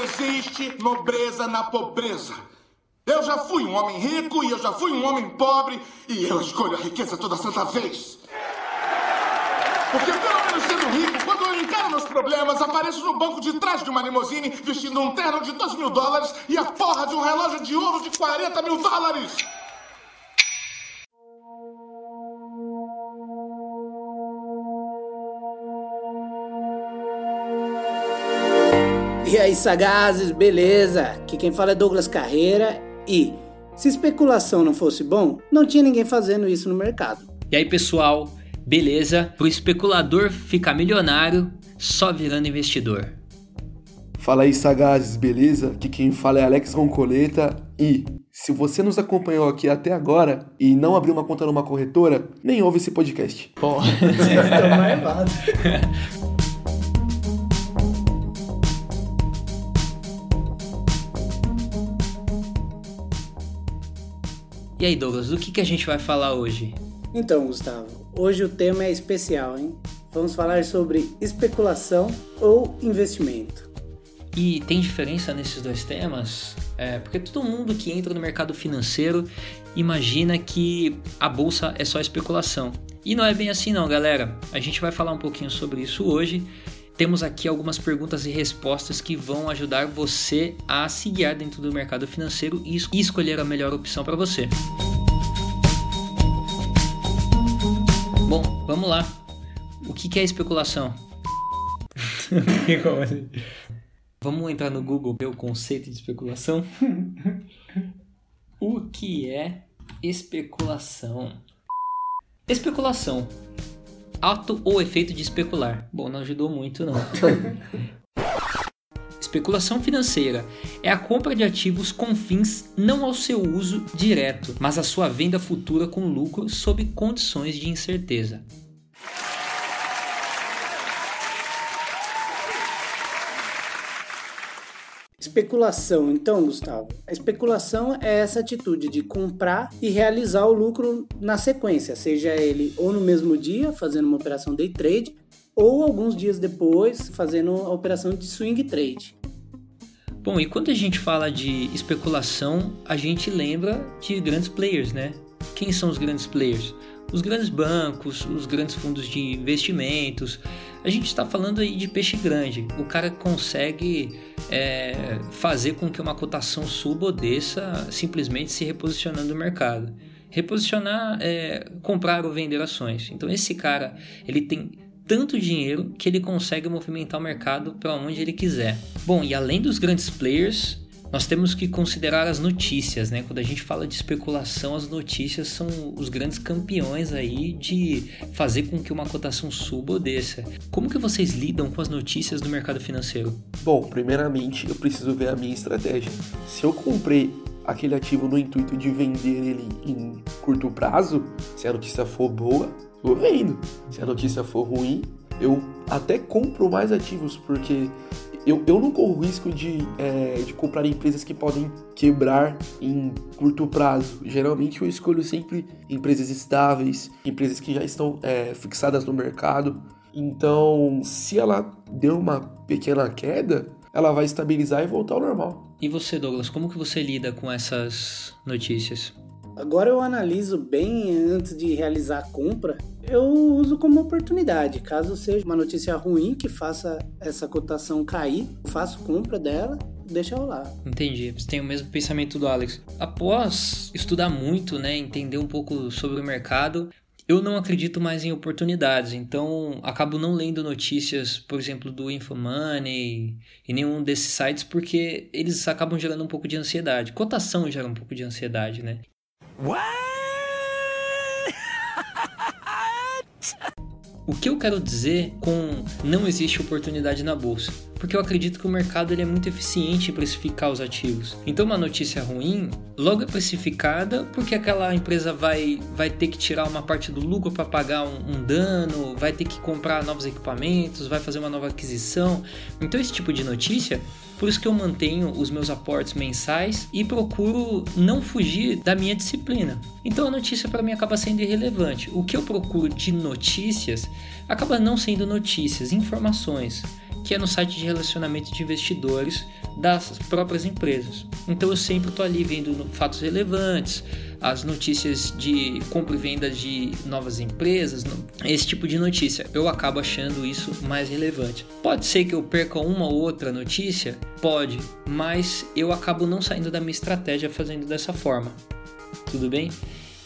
existe nobreza na pobreza. Eu já fui um homem rico e eu já fui um homem pobre e eu escolho a riqueza toda santa vez. Porque pelo menos sendo rico, quando eu encaro meus problemas, apareço no banco de trás de uma limusine vestindo um terno de 2 mil dólares e a porra de um relógio de ouro de 40 mil dólares. E aí, sagazes, beleza? Aqui quem fala é Douglas Carreira e se especulação não fosse bom, não tinha ninguém fazendo isso no mercado. E aí, pessoal, beleza? Pro especulador ficar milionário só virando investidor. Fala aí, sagazes, beleza? Aqui quem fala é Alex Roncoleta e se você nos acompanhou aqui até agora e não abriu uma conta numa corretora, nem ouve esse podcast. Porra, Vocês estão. E aí, Douglas, do que, que a gente vai falar hoje? Então, Gustavo, hoje o tema é especial, hein? Vamos falar sobre especulação ou investimento. E tem diferença nesses dois temas? É, porque todo mundo que entra no mercado financeiro imagina que a bolsa é só especulação. E não é bem assim não, galera. A gente vai falar um pouquinho sobre isso hoje. Temos aqui algumas perguntas e respostas que vão ajudar você a se guiar dentro do mercado financeiro e es- escolher a melhor opção para você. Bom, vamos lá. O que que é especulação? Como assim? Vamos entrar no Google ver o conceito de especulação? o que é especulação? Especulação. Ato ou efeito de especular. Bom, não ajudou muito não. Especulação financeira é a compra de ativos com fins não ao seu uso direto, mas à sua venda futura com lucro sob condições de incerteza. Especulação, então, Gustavo. A especulação é essa atitude de comprar e realizar o lucro na sequência, seja ele ou no mesmo dia, fazendo uma operação day trade, ou alguns dias depois, fazendo a operação de swing trade. Bom, e quando a gente fala de especulação, a gente lembra de grandes players, né? Quem são os grandes players? Os grandes bancos, os grandes fundos de investimentos. A gente está falando aí de peixe grande. O cara consegue é, fazer com que uma cotação suba ou desça simplesmente se reposicionando no mercado. Reposicionar é comprar ou vender ações. Então esse cara ele tem tanto dinheiro que ele consegue movimentar o mercado para onde ele quiser. Bom, e além dos grandes players, nós temos que considerar as notícias, né? Quando a gente fala de especulação, as notícias são os grandes campeões aí de fazer com que uma cotação suba ou desça. Como que vocês lidam com as notícias do mercado financeiro? Bom, primeiramente eu preciso ver a minha estratégia. Se eu comprei aquele ativo no intuito de vender ele em curto prazo, se a notícia for boa, eu vendo. Se a notícia for ruim, eu até compro mais ativos, porque eu, eu não corro risco de, é, de comprar empresas que podem quebrar em curto prazo. Geralmente eu escolho sempre empresas estáveis, empresas que já estão é, fixadas no mercado. Então, se ela deu uma pequena queda, ela vai estabilizar e voltar ao normal. E você, Douglas, como que você lida com essas notícias? Agora eu analiso bem antes de realizar a compra. Eu uso como oportunidade. Caso seja uma notícia ruim que faça essa cotação cair, faço compra dela, deixa rolar. Entendi. Você tem o mesmo pensamento do Alex. Após estudar muito, né, entender um pouco sobre o mercado, eu não acredito mais em oportunidades, então acabo não lendo notícias, por exemplo, do Infomoney e nenhum desses sites, porque eles acabam gerando um pouco de ansiedade. Cotação gera um pouco de ansiedade, né? O que eu quero dizer com não existe oportunidade na bolsa? Porque eu acredito que o mercado ele é muito eficiente em precificar os ativos. Então uma notícia ruim logo é precificada porque aquela empresa vai, vai ter que tirar uma parte do lucro para pagar um, um dano, vai ter que comprar novos equipamentos, vai fazer uma nova aquisição. Então esse tipo de notícia por isso que eu mantenho os meus aportes mensais e procuro não fugir da minha disciplina. Então a notícia para mim acaba sendo irrelevante. O que eu procuro de notícias acaba não sendo notícias, informações. Que é no site de relacionamento de investidores das próprias empresas. Então eu sempre estou ali vendo fatos relevantes, as notícias de compra e venda de novas empresas, esse tipo de notícia. Eu acabo achando isso mais relevante. Pode ser que eu perca uma ou outra notícia? Pode, mas eu acabo não saindo da minha estratégia fazendo dessa forma. Tudo bem?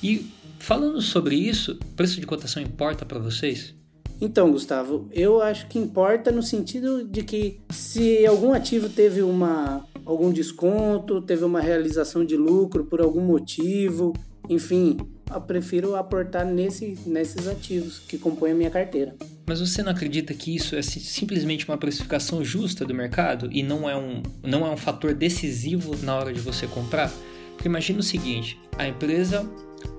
E falando sobre isso, preço de cotação importa para vocês? Então, Gustavo, eu acho que importa no sentido de que se algum ativo teve uma, algum desconto, teve uma realização de lucro por algum motivo, enfim, eu prefiro aportar nesse, nesses ativos que compõem a minha carteira. Mas você não acredita que isso é simplesmente uma precificação justa do mercado e não é um, não é um fator decisivo na hora de você comprar? Porque imagina o seguinte, a empresa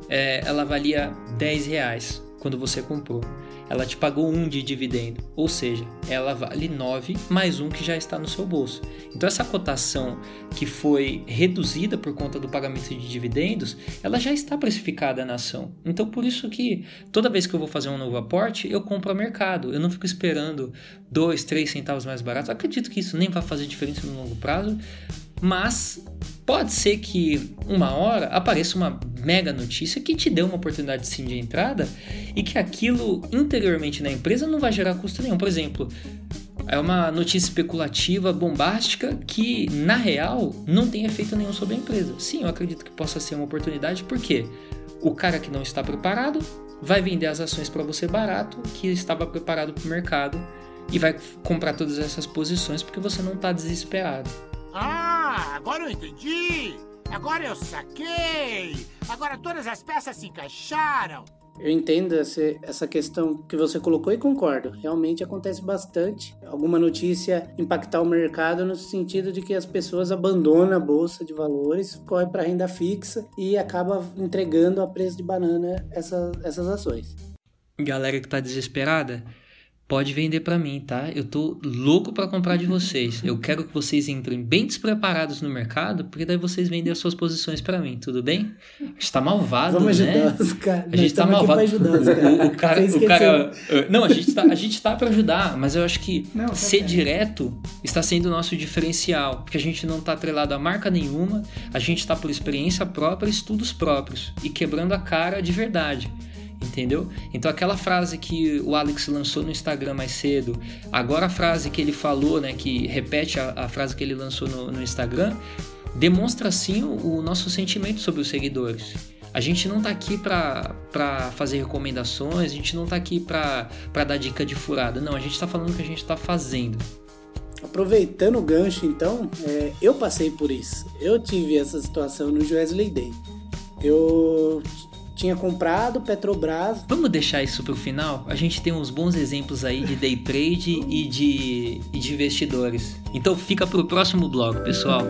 é, ela valia 10 reais quando você comprou ela te pagou um de dividendo, ou seja, ela vale 9 mais um que já está no seu bolso. Então essa cotação que foi reduzida por conta do pagamento de dividendos, ela já está precificada na ação. Então por isso que toda vez que eu vou fazer um novo aporte, eu compro a mercado. Eu não fico esperando 2, 3 centavos mais barato. Acredito que isso nem vai fazer diferença no longo prazo, mas pode ser que uma hora apareça uma mega notícia que te dê uma oportunidade sim de entrada e que aquilo interiormente na empresa não vai gerar custo nenhum. Por exemplo, é uma notícia especulativa, bombástica, que na real não tem efeito nenhum sobre a empresa. Sim, eu acredito que possa ser uma oportunidade, porque o cara que não está preparado vai vender as ações para você barato, que estava preparado para o mercado, e vai comprar todas essas posições porque você não está desesperado. Ah, agora eu entendi! Agora eu saquei! Agora todas as peças se encaixaram! Eu entendo essa questão que você colocou e concordo. Realmente acontece bastante. Alguma notícia impactar o mercado no sentido de que as pessoas abandonam a bolsa de valores, correm para renda fixa e acaba entregando a preço de banana essa, essas ações. Galera que está desesperada, pode vender para mim, tá? Eu tô louco para comprar de vocês. Eu quero que vocês entrem bem despreparados no mercado, porque daí vocês vendem as suas posições para mim, tudo bem? A gente tá malvado, Vamos né? ajudar os caras. A gente tá malvado. Ajudar os cara. O, o cara, o cara, não, a gente tá, a gente tá para ajudar, mas eu acho que não, tá ser direto está sendo o nosso diferencial, porque a gente não tá atrelado a marca nenhuma, a gente tá por experiência própria, estudos próprios e quebrando a cara de verdade entendeu? Então aquela frase que o Alex lançou no Instagram mais cedo, agora a frase que ele falou, né, que repete a, a frase que ele lançou no, no Instagram, demonstra sim o, o, nosso sentimento sobre os seguidores. A gente não tá aqui para fazer recomendações, a gente não tá aqui para dar dica de furada, não, a gente tá falando o que a gente tá fazendo. Aproveitando o gancho, então, é, eu passei por isso. Eu tive essa situação no Wesley Day. Eu tinha comprado Petrobras. Vamos deixar isso para o final? A gente tem uns bons exemplos aí de day trade e de, e de investidores. Então fica para o próximo blog, pessoal.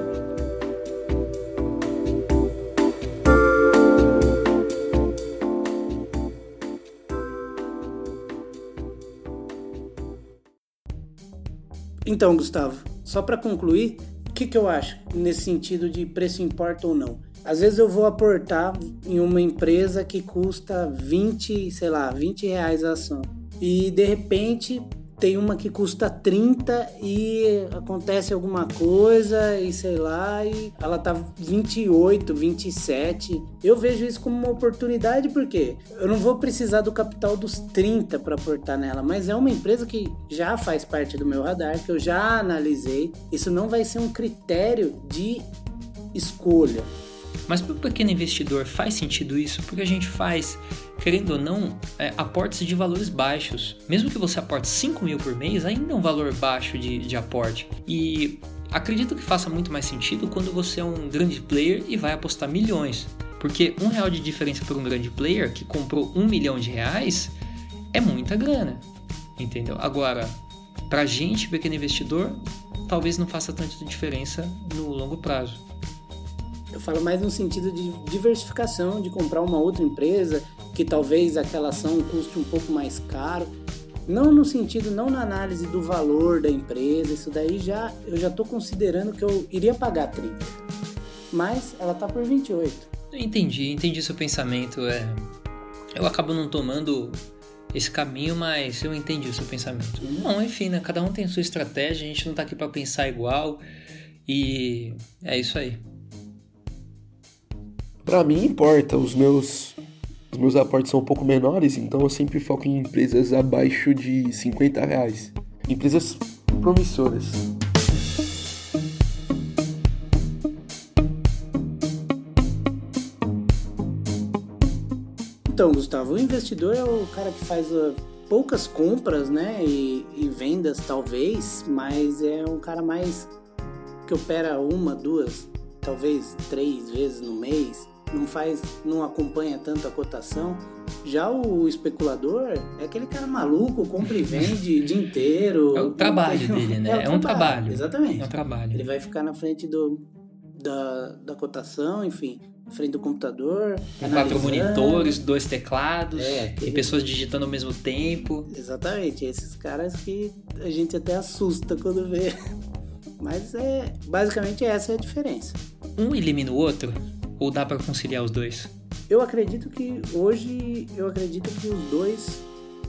Então, Gustavo, só para concluir, o que, que eu acho nesse sentido de preço importa ou não? Às vezes eu vou aportar em uma empresa que custa 20, sei lá, 20 reais a ação. E de repente tem uma que custa 30 e acontece alguma coisa e sei lá, e ela tá 28, 27. Eu vejo isso como uma oportunidade porque eu não vou precisar do capital dos 30 para aportar nela, mas é uma empresa que já faz parte do meu radar, que eu já analisei. Isso não vai ser um critério de escolha. Mas para o pequeno investidor faz sentido isso? Porque a gente faz, querendo ou não, é, aportes de valores baixos. Mesmo que você aporte 5 mil por mês, ainda é um valor baixo de, de aporte. E acredito que faça muito mais sentido quando você é um grande player e vai apostar milhões. Porque um real de diferença para um grande player que comprou um milhão de reais é muita grana. Entendeu? Agora, para gente, pequeno investidor, talvez não faça tanta diferença no longo prazo. Eu falo mais no sentido de diversificação, de comprar uma outra empresa que talvez aquela ação custe um pouco mais caro. Não no sentido, não na análise do valor da empresa, isso daí já eu já estou considerando que eu iria pagar 30. Mas ela tá por 28. Eu entendi, entendi seu pensamento. É, eu acabo não tomando esse caminho, mas eu entendi o seu pensamento. Bom, enfim, né? Cada um tem sua estratégia, a gente não tá aqui para pensar igual e é isso aí. Para mim importa, os meus os meus aportes são um pouco menores, então eu sempre foco em empresas abaixo de 50 reais. Empresas promissoras. Então, Gustavo, o investidor é o cara que faz uh, poucas compras, né? E, e, vendas, talvez, mas é um cara mais que opera uma, duas, talvez três vezes no mês. Não faz, não acompanha tanto a cotação. Já o especulador é aquele cara maluco, compra e vende o dia inteiro. É o trabalho dele, né? É, é um trabalho. Exatamente. É um trabalho. Ele vai ficar na frente do, da, da cotação, enfim na frente do computador. Com quatro monitores, dois teclados, é, e pessoas digitando ao mesmo tempo. Exatamente, esses caras que a gente até assusta quando vê. Mas é basicamente essa é a diferença. Um elimina o outro? Ou dá para conciliar os dois? Eu acredito que hoje eu acredito que os dois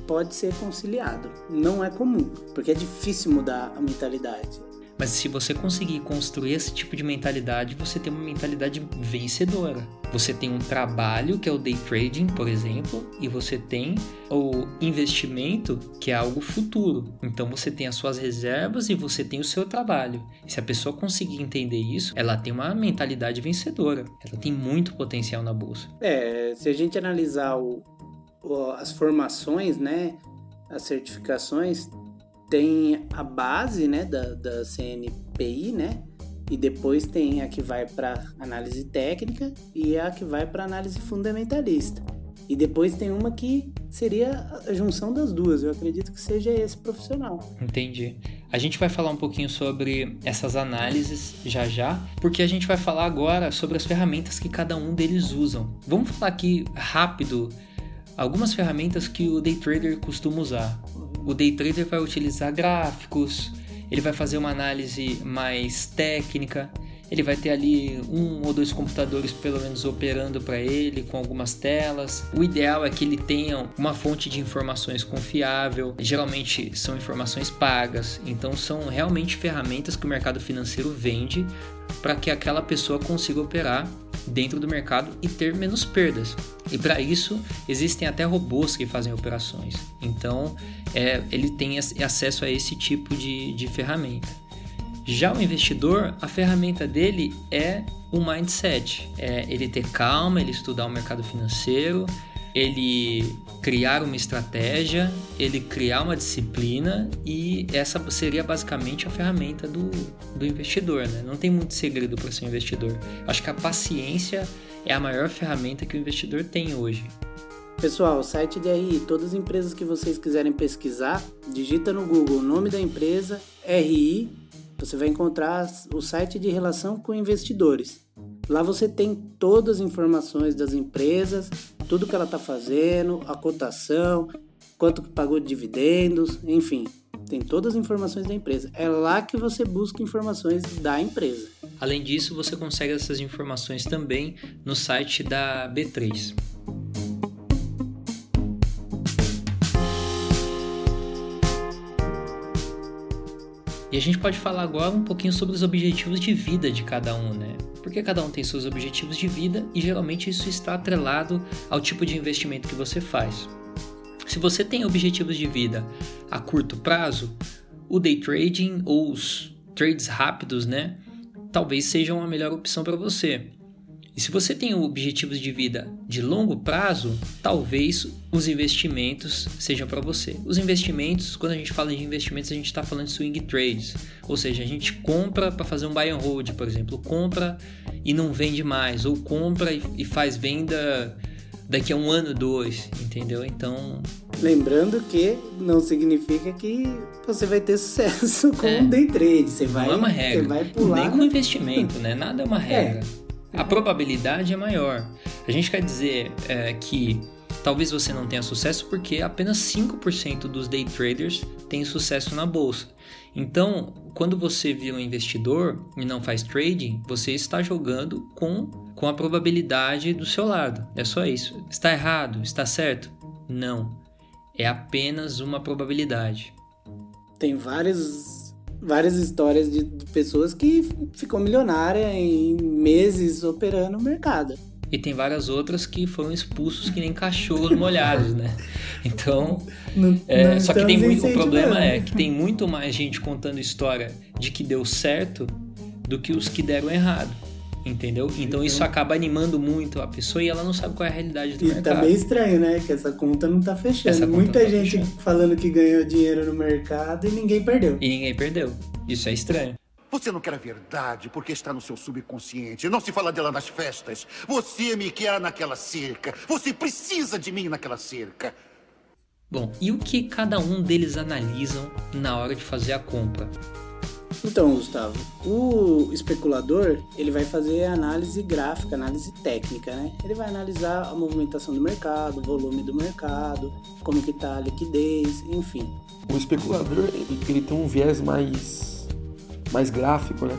pode ser conciliado. Não é comum, porque é difícil mudar a mentalidade. Mas se você conseguir construir esse tipo de mentalidade, você tem uma mentalidade vencedora. Você tem um trabalho, que é o day trading, por exemplo, e você tem o investimento, que é algo futuro. Então você tem as suas reservas e você tem o seu trabalho. E se a pessoa conseguir entender isso, ela tem uma mentalidade vencedora. Ela tem muito potencial na bolsa. É, se a gente analisar o, o, as formações, né, as certificações, tem a base né, da, da CNPI, né? E depois tem a que vai para análise técnica e a que vai para análise fundamentalista. E depois tem uma que seria a junção das duas. Eu acredito que seja esse profissional. Entendi. A gente vai falar um pouquinho sobre essas análises já já, porque a gente vai falar agora sobre as ferramentas que cada um deles usam. Vamos falar aqui rápido algumas ferramentas que o day trader costuma usar o day trader vai utilizar gráficos, ele vai fazer uma análise mais técnica, ele vai ter ali um ou dois computadores pelo menos operando para ele com algumas telas. O ideal é que ele tenha uma fonte de informações confiável. Geralmente são informações pagas, então são realmente ferramentas que o mercado financeiro vende para que aquela pessoa consiga operar dentro do mercado e ter menos perdas. E para isso existem até robôs que fazem operações. Então é, ele tem acesso a esse tipo de, de ferramenta. Já o investidor, a ferramenta dele é o mindset, é ele ter calma, ele estudar o mercado financeiro, ele criar uma estratégia, ele criar uma disciplina e essa seria basicamente a ferramenta do, do investidor, né? Não tem muito segredo para ser um investidor. Acho que a paciência é a maior ferramenta que o investidor tem hoje. Pessoal, o site de RI, todas as empresas que vocês quiserem pesquisar, digita no Google o nome da empresa, RI, você vai encontrar o site de relação com investidores. Lá você tem todas as informações das empresas, tudo que ela está fazendo, a cotação, quanto que pagou de dividendos, enfim, tem todas as informações da empresa. É lá que você busca informações da empresa. Além disso, você consegue essas informações também no site da B3. E a gente pode falar agora um pouquinho sobre os objetivos de vida de cada um, né? Porque cada um tem seus objetivos de vida e geralmente isso está atrelado ao tipo de investimento que você faz. Se você tem objetivos de vida a curto prazo, o day trading ou os trades rápidos, né, talvez sejam a melhor opção para você. E se você tem objetivos de vida de longo prazo, talvez os investimentos sejam para você. Os investimentos, quando a gente fala de investimentos, a gente está falando de swing trades, ou seja, a gente compra para fazer um buy and hold, por exemplo, compra e não vende mais, ou compra e faz venda daqui a um ano, dois, entendeu? Então. Lembrando que não significa que você vai ter sucesso com é, day trade. Você vai, não é uma regra. Você vai pular. Nem com investimento, né? Nada é uma regra. É a probabilidade é maior. A gente quer dizer é, que talvez você não tenha sucesso porque apenas 5% dos day traders têm sucesso na bolsa. Então, quando você vira um investidor e não faz trading, você está jogando com, com a probabilidade do seu lado. É só isso. Está errado? Está certo? Não. é apenas uma probabilidade. Tem várias, várias histórias de, de pessoas que ficam milionárias em meses operando no mercado. E tem várias outras que foram expulsos que nem cachorros molhados, né? Então, Não- é, não só que tem muito, o problema é que tem muito mais gente contando história de que deu certo do que os que deram errado. Entendeu? Então isso acaba animando muito a pessoa e ela não sabe qual é a realidade do E mercado. tá meio estranho, né? Que essa conta não tá fechando. Muita tá gente fechando. falando que ganhou dinheiro no mercado e ninguém perdeu. E ninguém perdeu. Isso é estranho. Você não quer a verdade porque está no seu subconsciente. Não se fala dela nas festas. Você me quer naquela cerca. Você precisa de mim naquela cerca. Bom, e o que cada um deles analisam na hora de fazer a compra? Então, Gustavo, o especulador, ele vai fazer análise gráfica, análise técnica, né? Ele vai analisar a movimentação do mercado, o volume do mercado, como que tá a liquidez, enfim. O especulador, ele, ele tem um viés mais, mais gráfico, né?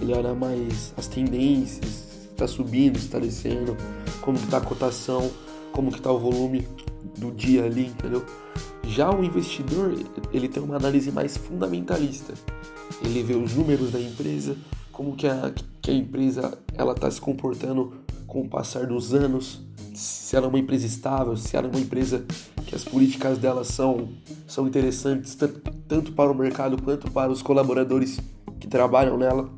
Ele olha mais as tendências, se tá subindo, se tá descendo, como que tá a cotação, como que tá o volume do dia ali, entendeu? Já o investidor, ele tem uma análise mais fundamentalista. Ele vê os números da empresa, como que a, que a empresa ela tá se comportando com o passar dos anos, se ela é uma empresa estável, se ela é uma empresa que as políticas dela são, são interessantes tanto, tanto para o mercado quanto para os colaboradores que trabalham nela.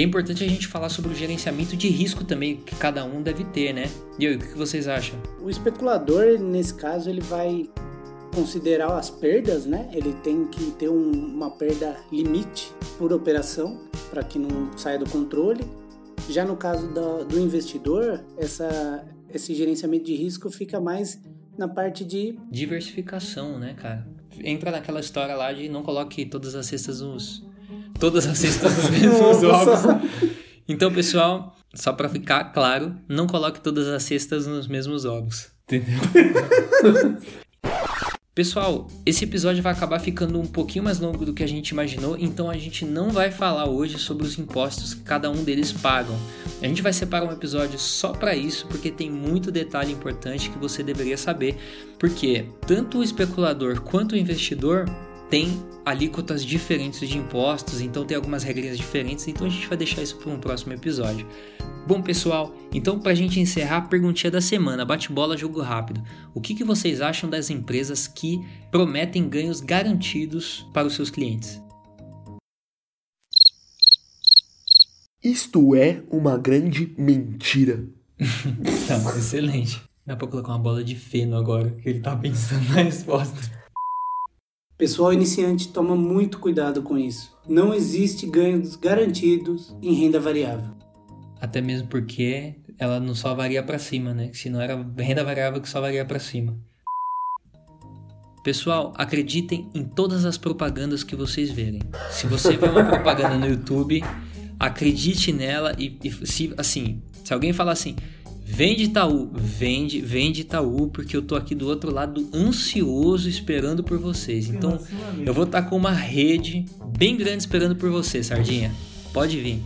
E é importante a gente falar sobre o gerenciamento de risco também que cada um deve ter, né? E aí, o que vocês acham? O especulador, nesse caso, ele vai considerar as perdas, né? Ele tem que ter um- uma perda limite por operação para que não saia do controle. Já no caso do, do investidor, essa, esse gerenciamento de risco fica mais na parte de Diversificação, né, cara? Entra naquela história lá de não coloque todas as cestas nos. Todas as cestas nos mesmos ovos. Então, pessoal, só pra ficar claro, não coloque todas as cestas nos mesmos ovos. Entendeu? Pessoal, esse episódio vai acabar ficando um pouquinho mais longo do que a gente imaginou, então a gente não vai falar hoje sobre os impostos que cada um deles pagam. A gente vai separar um episódio só para isso, porque tem muito detalhe importante que você deveria saber, porque tanto o especulador quanto o investidor tem alíquotas diferentes de impostos, então tem algumas regras diferentes, então a gente vai deixar isso para um próximo episódio. Bom, pessoal, então para a gente encerrar a perguntinha da semana, bate-bola, jogo rápido. O que, que vocês acham das empresas que prometem ganhos garantidos para os seus clientes? Isto é uma grande mentira. Tá, excelente. Dá pra colocar uma bola de feno agora, que ele tá pensando na resposta. Pessoal iniciante toma muito cuidado com isso. Não existe ganhos garantidos em renda variável. Até mesmo porque ela não só varia pra cima, né? Se não era renda variável que só varia pra cima. Pessoal, acreditem em todas as propagandas que vocês verem. Se você vê uma propaganda no YouTube, acredite nela e, e se assim, se alguém falar assim, vende Itaú, vende, vende Itaú, porque eu tô aqui do outro lado ansioso esperando por vocês. Então, eu vou estar com uma rede bem grande esperando por você, Sardinha. Pode vir.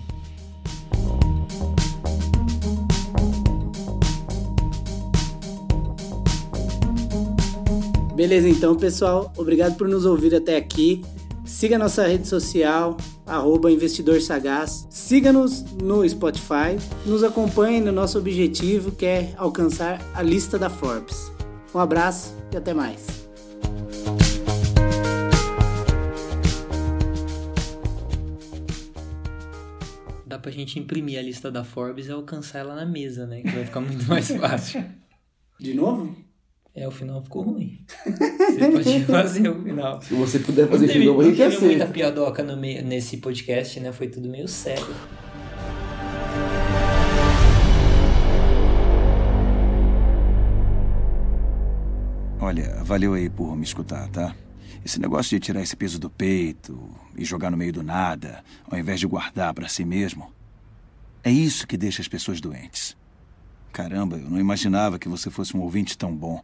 Beleza, então, pessoal. Obrigado por nos ouvir até aqui. Siga nossa rede social, arroba Investidor Sagaz. Siga-nos no Spotify. Nos acompanhe no nosso objetivo, que é alcançar a lista da Forbes. Um abraço e até mais. Dá pra gente imprimir a lista da Forbes e alcançar ela na mesa, né? Que vai ficar muito mais fácil. De novo? É, o final ficou ruim. Você pode fazer o final. Se você puder fazer de novo, gente teve muita piadoca no meio, nesse podcast, né? Foi tudo meio sério. Olha, valeu aí por me escutar, tá? Esse negócio de tirar esse peso do peito e jogar no meio do nada, ao invés de guardar pra si mesmo, é isso que deixa as pessoas doentes. Caramba, eu não imaginava que você fosse um ouvinte tão bom.